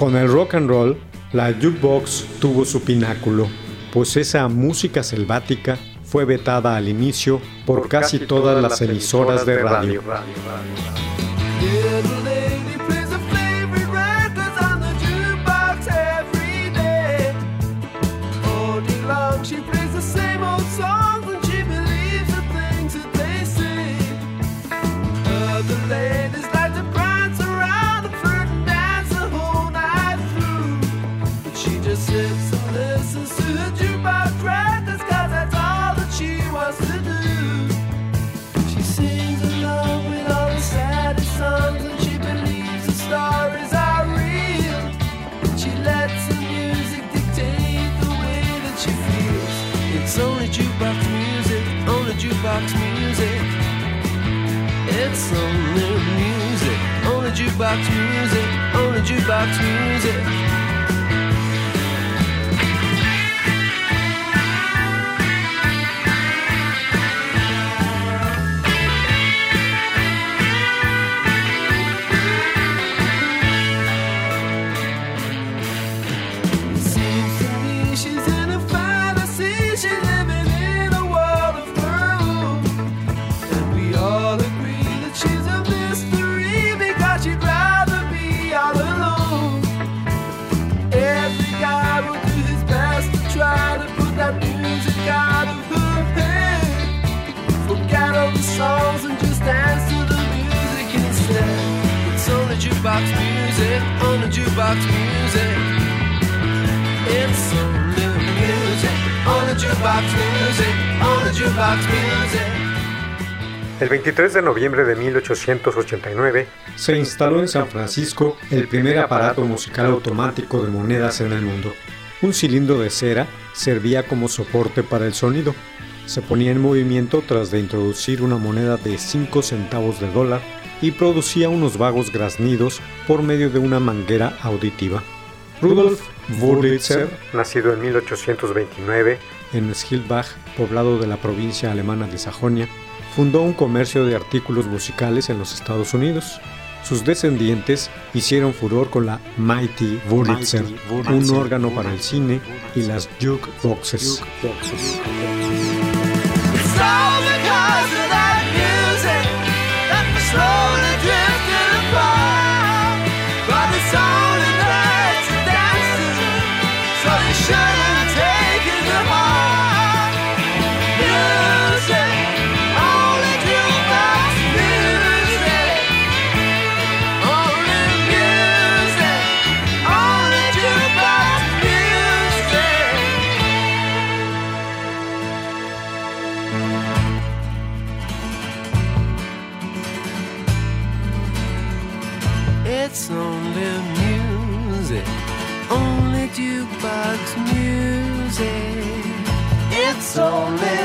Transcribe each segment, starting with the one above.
Con el rock and roll, la jukebox tuvo su pináculo, pues esa música selvática fue vetada al inicio por casi todas las emisoras de radio. It's only music, only jukebox music, only jukebox music. El 23 de noviembre de 1889 se instaló en San Francisco el primer aparato musical automático de monedas en el mundo. Un cilindro de cera servía como soporte para el sonido. Se ponía en movimiento tras de introducir una moneda de 5 centavos de dólar y producía unos vagos graznidos por medio de una manguera auditiva. Rudolf Wurlitzer, nacido en 1829 en Schilbach, poblado de la provincia alemana de Sajonia, fundó un comercio de artículos musicales en los Estados Unidos. Sus descendientes hicieron furor con la Mighty Wurlitzer, un órgano para el cine y las jukeboxes. It's only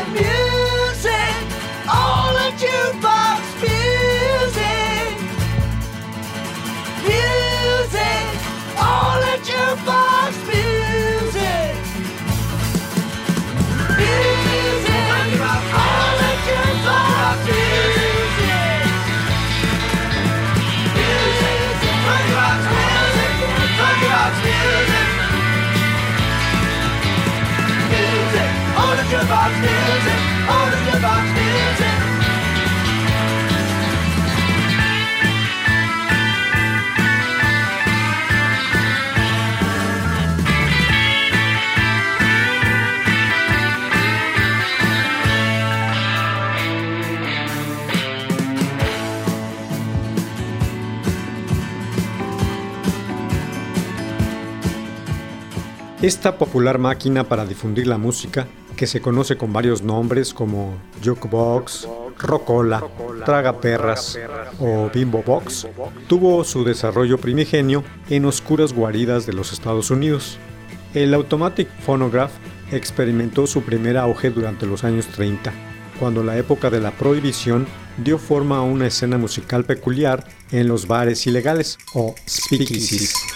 Esta popular máquina para difundir la música que se conoce con varios nombres como jukebox, rocola, tragaperras o bimbo box, tuvo su desarrollo primigenio en oscuras guaridas de los Estados Unidos. El Automatic Phonograph experimentó su primer auge durante los años 30, cuando la época de la prohibición dio forma a una escena musical peculiar en los bares ilegales o speakeasies.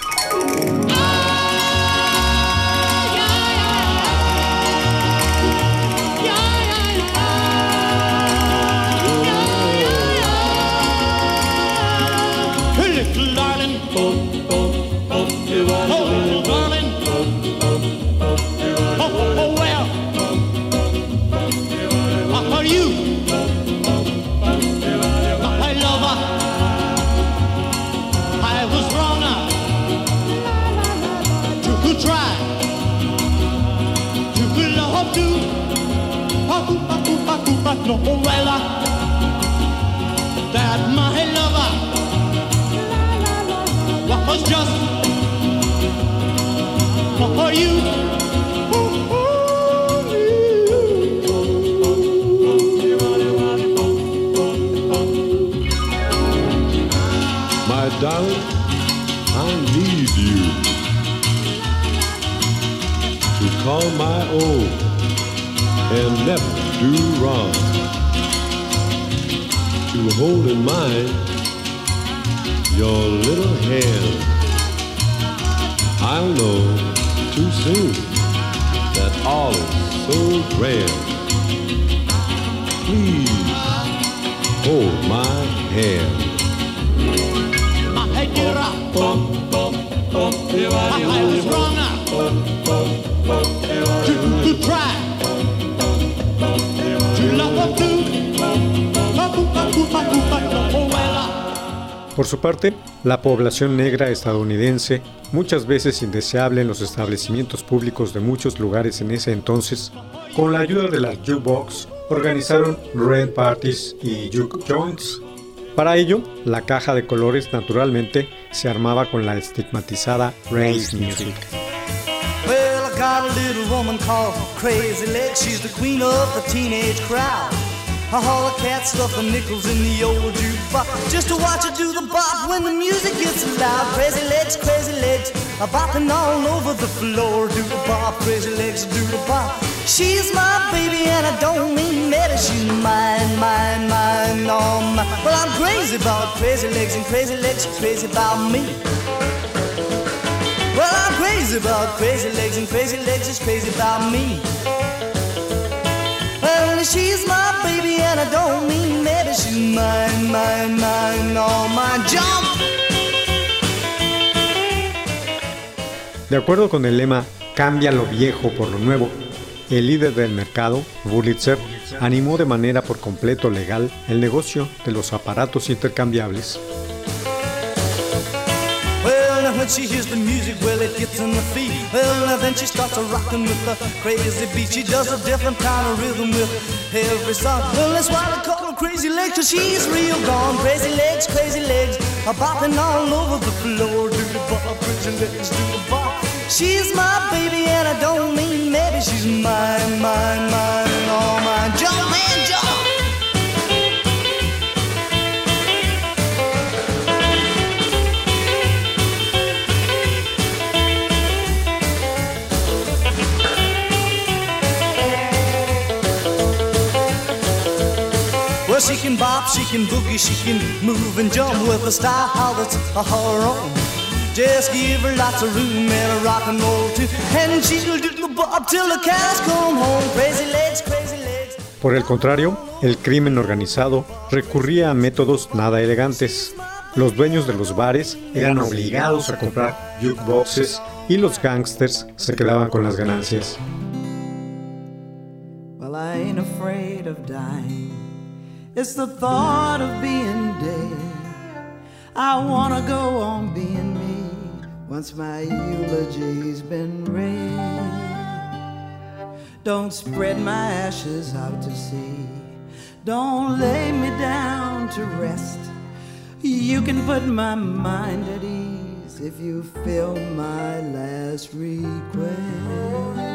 Was just for you. My darling, I need you to call my own and never do wrong. To hold in mind your little hand. I'll know too soon that all is so grand. Please hold my hand. Por su parte, la población negra estadounidense, muchas veces indeseable en los establecimientos públicos de muchos lugares en ese entonces, con la ayuda de la jukebox, organizaron red parties y juke joints. Para ello, la caja de colores naturalmente se armaba con la estigmatizada race music. Well, I the the haul a cat stuffing nickels in the old jukebox just to watch her do the bop when the music gets loud. Crazy legs, crazy legs, a bopping all over the floor. Do the bop, crazy legs, do the bop. She's my baby and I don't mean maybe she's mine, mine, mine, oh my. Well, I'm crazy about crazy legs and crazy legs, crazy about me. Well, I'm crazy about crazy legs and crazy legs is crazy about me. She's my baby and I don't mean. Jump! De acuerdo con el lema Cambia lo viejo por lo nuevo, el líder del mercado, Wurlitzer, animó de manera por completo legal el negocio de los aparatos intercambiables. She hears the music, well, it gets in the feet. Well, then she starts a rocking with the crazy beat. She does a different kind of rhythm with every song. Well, that's why they call her Crazy Legs, cause she's real gone. Crazy legs, crazy legs, a bopping all over the floor. Do the bop, crazy legs, do the bop. She's my baby, and I don't mean maybe she's mine, mine, mine, Well, she can bop, she can boogie, she can move and jump with a style that's her own. Just give her lots of room and a rock and roll too, and she'll do the bop till the cows come home. Crazy legs, crazy legs. Por el contrario, el crimen organizado recurría a métodos nada elegantes. Los dueños de los bares eran obligados a comprar jukeboxes y los gangsters se quedaban con las ganancias. Well, I ain't afraid of dying. It's the thought of being dead. I wanna go on being me once my eulogy's been read. Don't spread my ashes out to sea. Don't lay me down to rest. You can put my mind at ease. if you fill my last request.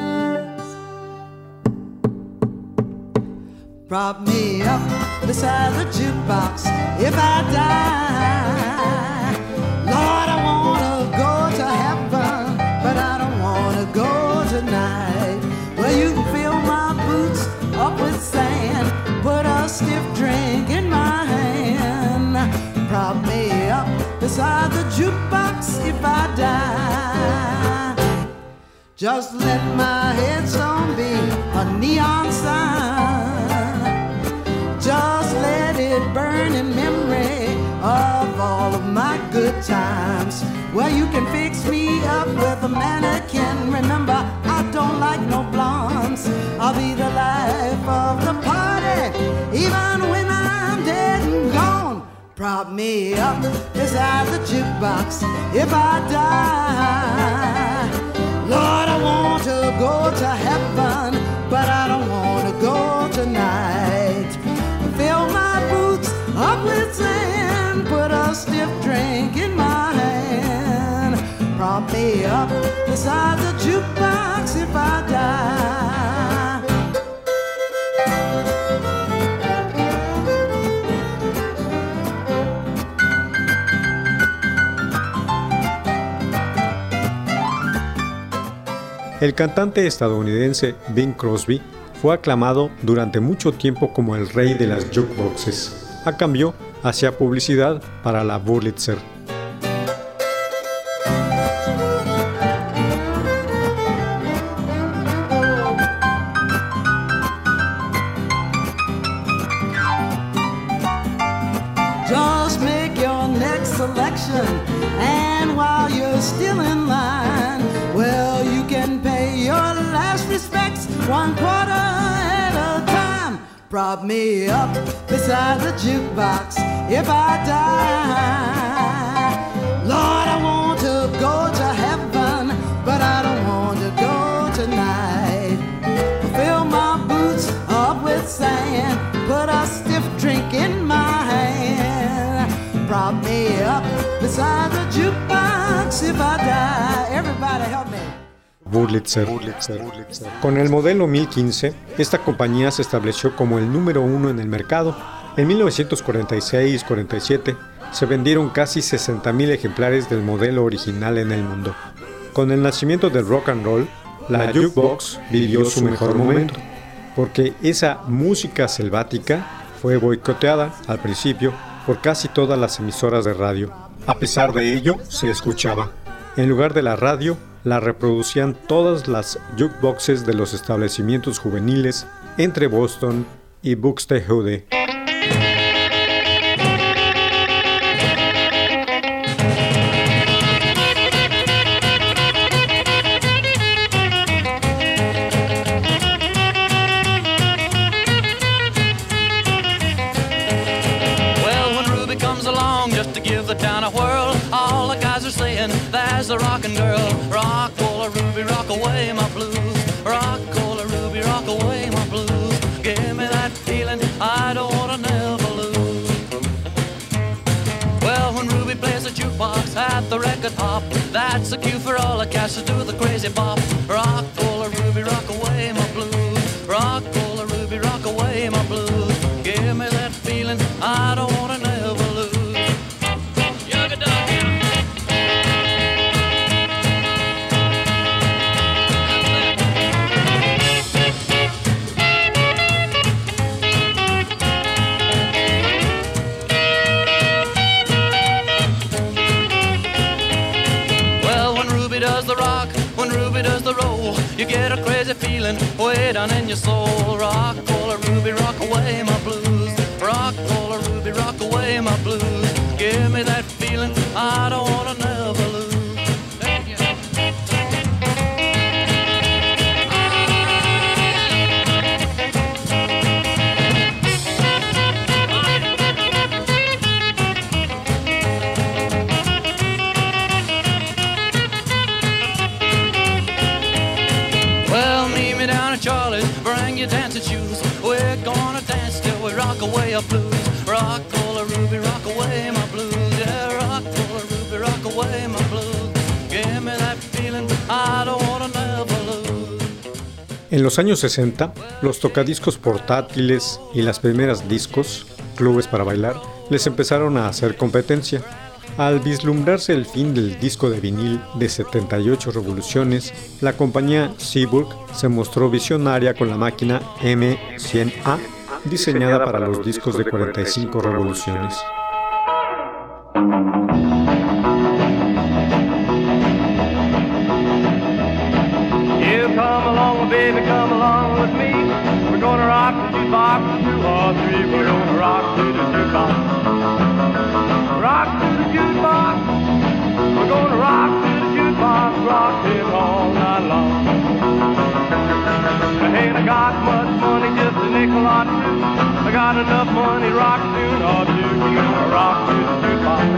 Prop me up beside the jukebox if I die. Lord, I wanna go to heaven, but I don't wanna go tonight. Well, you can fill my boots up with sand, put a stiff drink in my hand. Prop me up beside the jukebox if I die. Just let my headstone be a neon sign. Memory of all of my good times. Well, you can fix me up with a mannequin. Remember, I don't like no blondes. I'll be the life of the party, even when I'm dead and gone. Prop me up beside the jukebox if I die. El cantante estadounidense Bing Crosby fue aclamado durante mucho tiempo como el rey de las jukeboxes. A cambio, hacía publicidad para la Wurlitzer. Selection, and while you're still in line, well, you can pay your last respects one quarter at a time. Prop me up beside the jukebox if I die. Me up beside the jukebox if I die. Everybody help me. Wurlitzer. Con el modelo 1015, esta compañía se estableció como el número uno en el mercado. En 1946-47 se vendieron casi 60.000 ejemplares del modelo original en el mundo. Con el nacimiento del rock and roll, la jukebox vivió su mejor momento, porque esa música selvática fue boicoteada al principio por casi todas las emisoras de radio. A pesar de ello, se escuchaba. En lugar de la radio, la reproducían todas las jukeboxes de los establecimientos juveniles entre Boston y Buxtehude. That's a cue for all the cats to do the crazy bop. Rock, down in your soul. rock away your blues. Rock rock away my blues. Yeah, rock away my blues. Give me that feeling I don't wanna. En los años 60, los tocadiscos portátiles y las primeras discos, clubes para bailar, les empezaron a hacer competencia. Al vislumbrarse el fin del disco de vinil de 78 revoluciones, la compañía Seaburg se mostró visionaria con la máquina M100A diseñada para los discos de 45 revoluciones. Got enough money, rock two. We're gonna rock to the jukebox.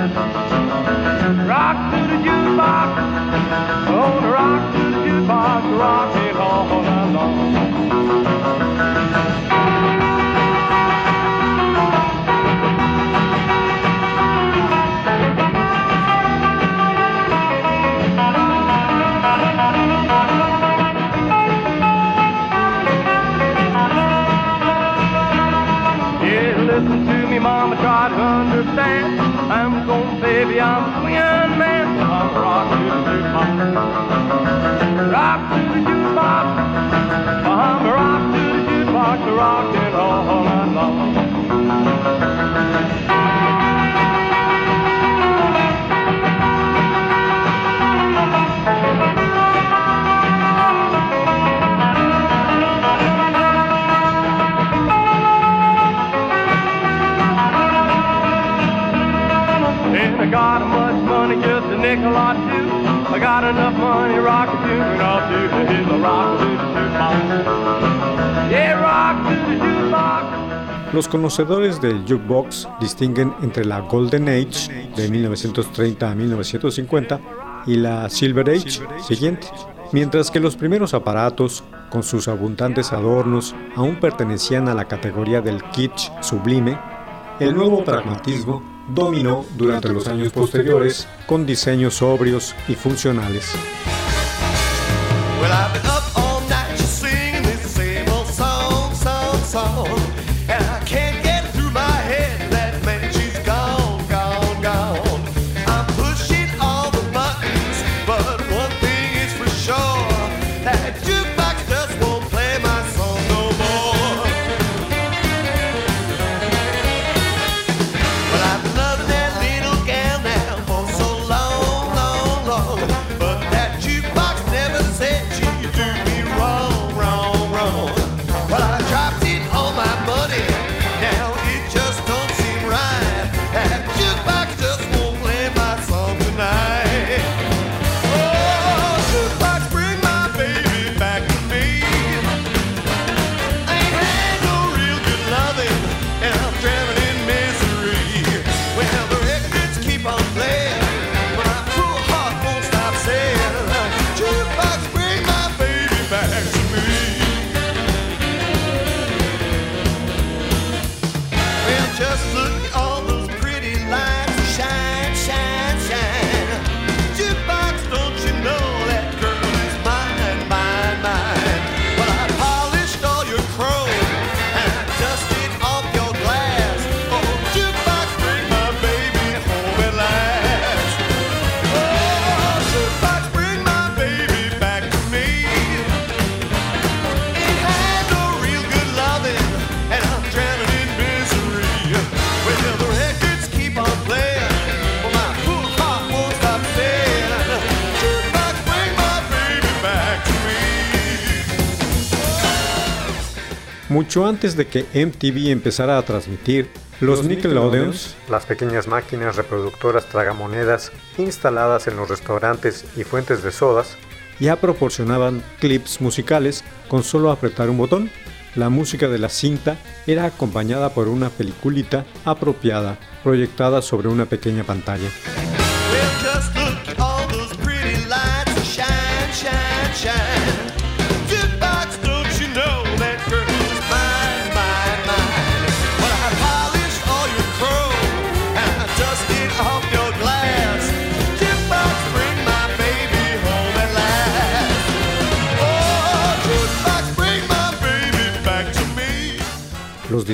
Rock to the jukebox. Oh, the rock to the jukebox, rock it all baby, I'm swinging man. I'm rock to the jukebox. Rock to the jukebox. I'm rock to the jukebox, rock Los conocedores del jukebox distinguen entre la Golden Age de 1930 a 1950 y la Silver Age siguiente, mientras que los primeros aparatos, con sus abundantes adornos, aún pertenecían a la categoría del kitsch sublime, el nuevo pragmatismo dominó durante los años posteriores con diseños sobrios y funcionales. Mucho antes de que MTV empezara a transmitir, los Nickelodeons, las pequeñas máquinas reproductoras tragamonedas instaladas en los restaurantes y fuentes de sodas, ya proporcionaban clips musicales con solo apretar un botón. La música de la cinta era acompañada por una peliculita apropiada, proyectada sobre una pequeña pantalla.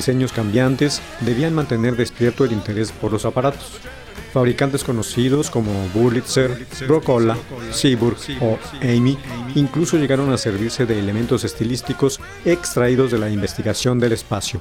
diseños cambiantes debían mantener despierto el interés por los aparatos. Fabricantes conocidos como Burlitzer, Brocola, Seaburg o Amy incluso llegaron a servirse de elementos estilísticos extraídos de la investigación del espacio.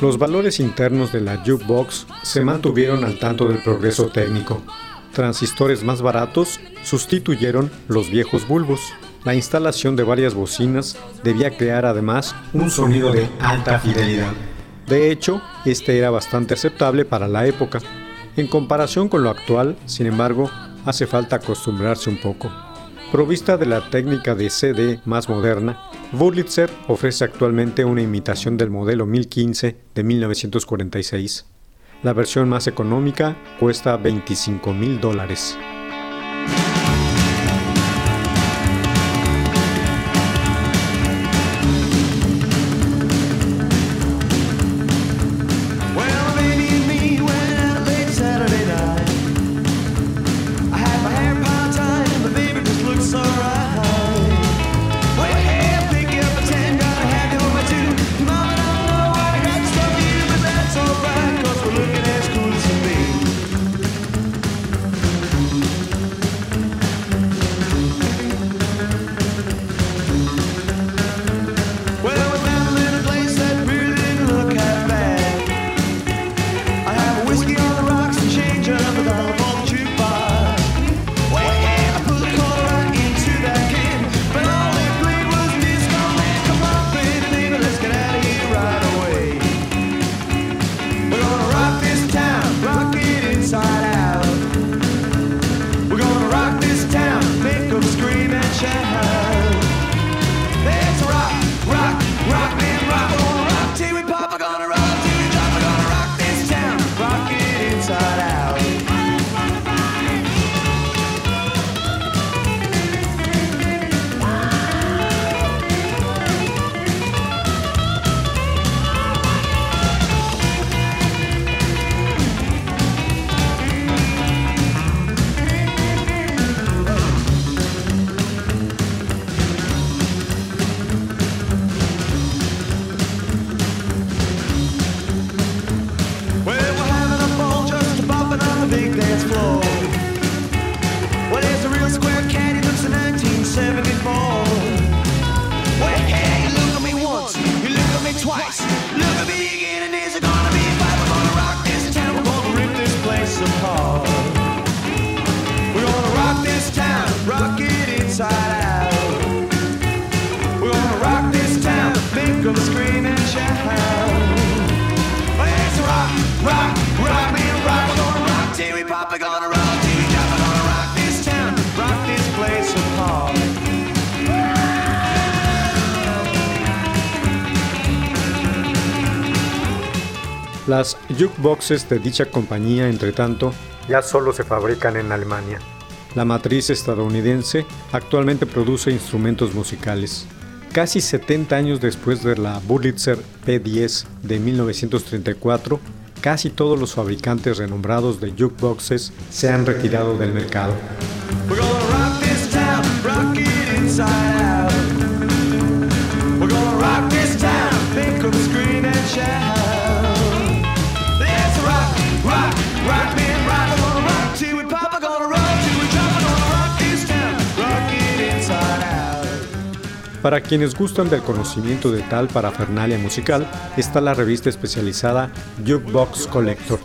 Los valores internos de la jukebox se mantuvieron al tanto del progreso técnico. Transistores más baratos sustituyeron los viejos bulbos. La instalación de varias bocinas debía crear además un sonido de alta fidelidad. De hecho, este era bastante aceptable para la época. En comparación con lo actual, sin embargo, hace falta acostumbrarse un poco. Provista de la técnica de CD más moderna, Wurlitzer ofrece actualmente una imitación del modelo 1015 de 1946. La versión más económica cuesta 25 mil dólares. Las jukeboxes de dicha compañía, entre tanto, ya solo se fabrican en Alemania. La matriz estadounidense actualmente produce instrumentos musicales. Casi 70 años después de la Burlitzer P-10 de 1934, casi todos los fabricantes renombrados de jukeboxes se han retirado del mercado. Para quienes gustan del conocimiento de tal parafernalia musical, está la revista especializada Jukebox Collector,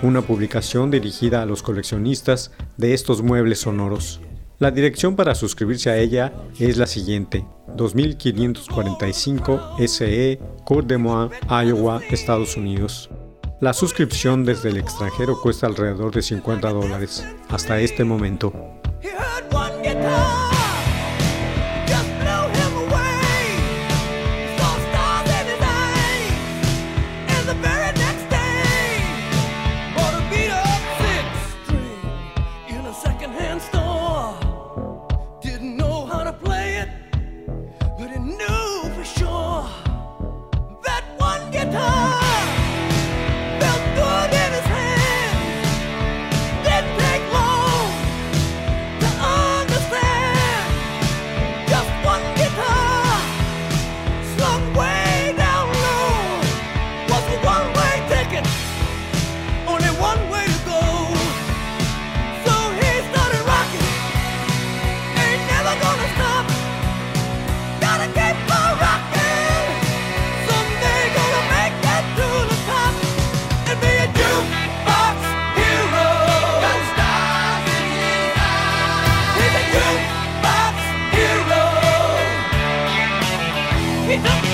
una publicación dirigida a los coleccionistas de estos muebles sonoros. La dirección para suscribirse a ella es la siguiente: 2545 SE, Coeur d'Alene, Iowa, Estados Unidos. La suscripción desde el extranjero cuesta alrededor de 50 dólares, hasta este momento.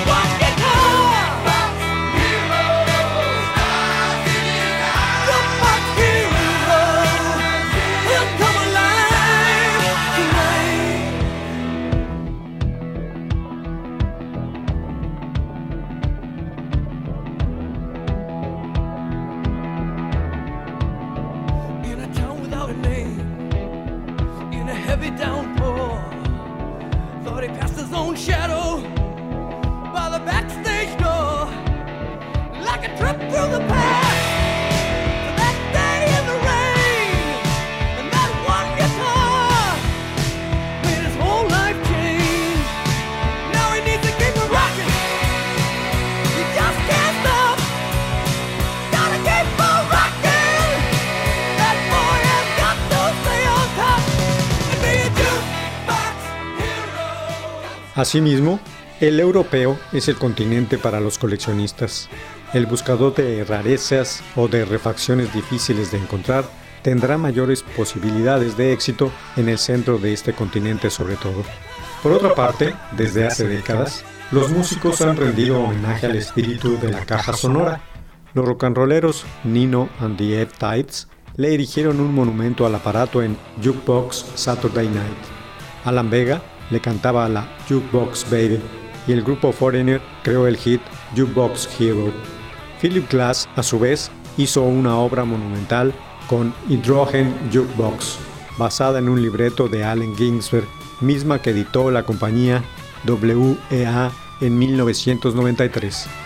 what Asimismo, el europeo es el continente para los coleccionistas. El buscador de rarezas o de refacciones difíciles de encontrar tendrá mayores posibilidades de éxito en el centro de este continente sobre todo. Por otra parte, desde hace décadas, los músicos han rendido homenaje al espíritu de la caja sonora. Los rocanroleros Nino and the F-Tides le erigieron un monumento al aparato en Jukebox Saturday Night. Alan Vega le cantaba la Jukebox Baby y el grupo Foreigner creó el hit Jukebox Hero. Philip Glass, a su vez, hizo una obra monumental con Hydrogen Jukebox, basada en un libreto de Allen Ginsberg, misma que editó la compañía WEA en 1993.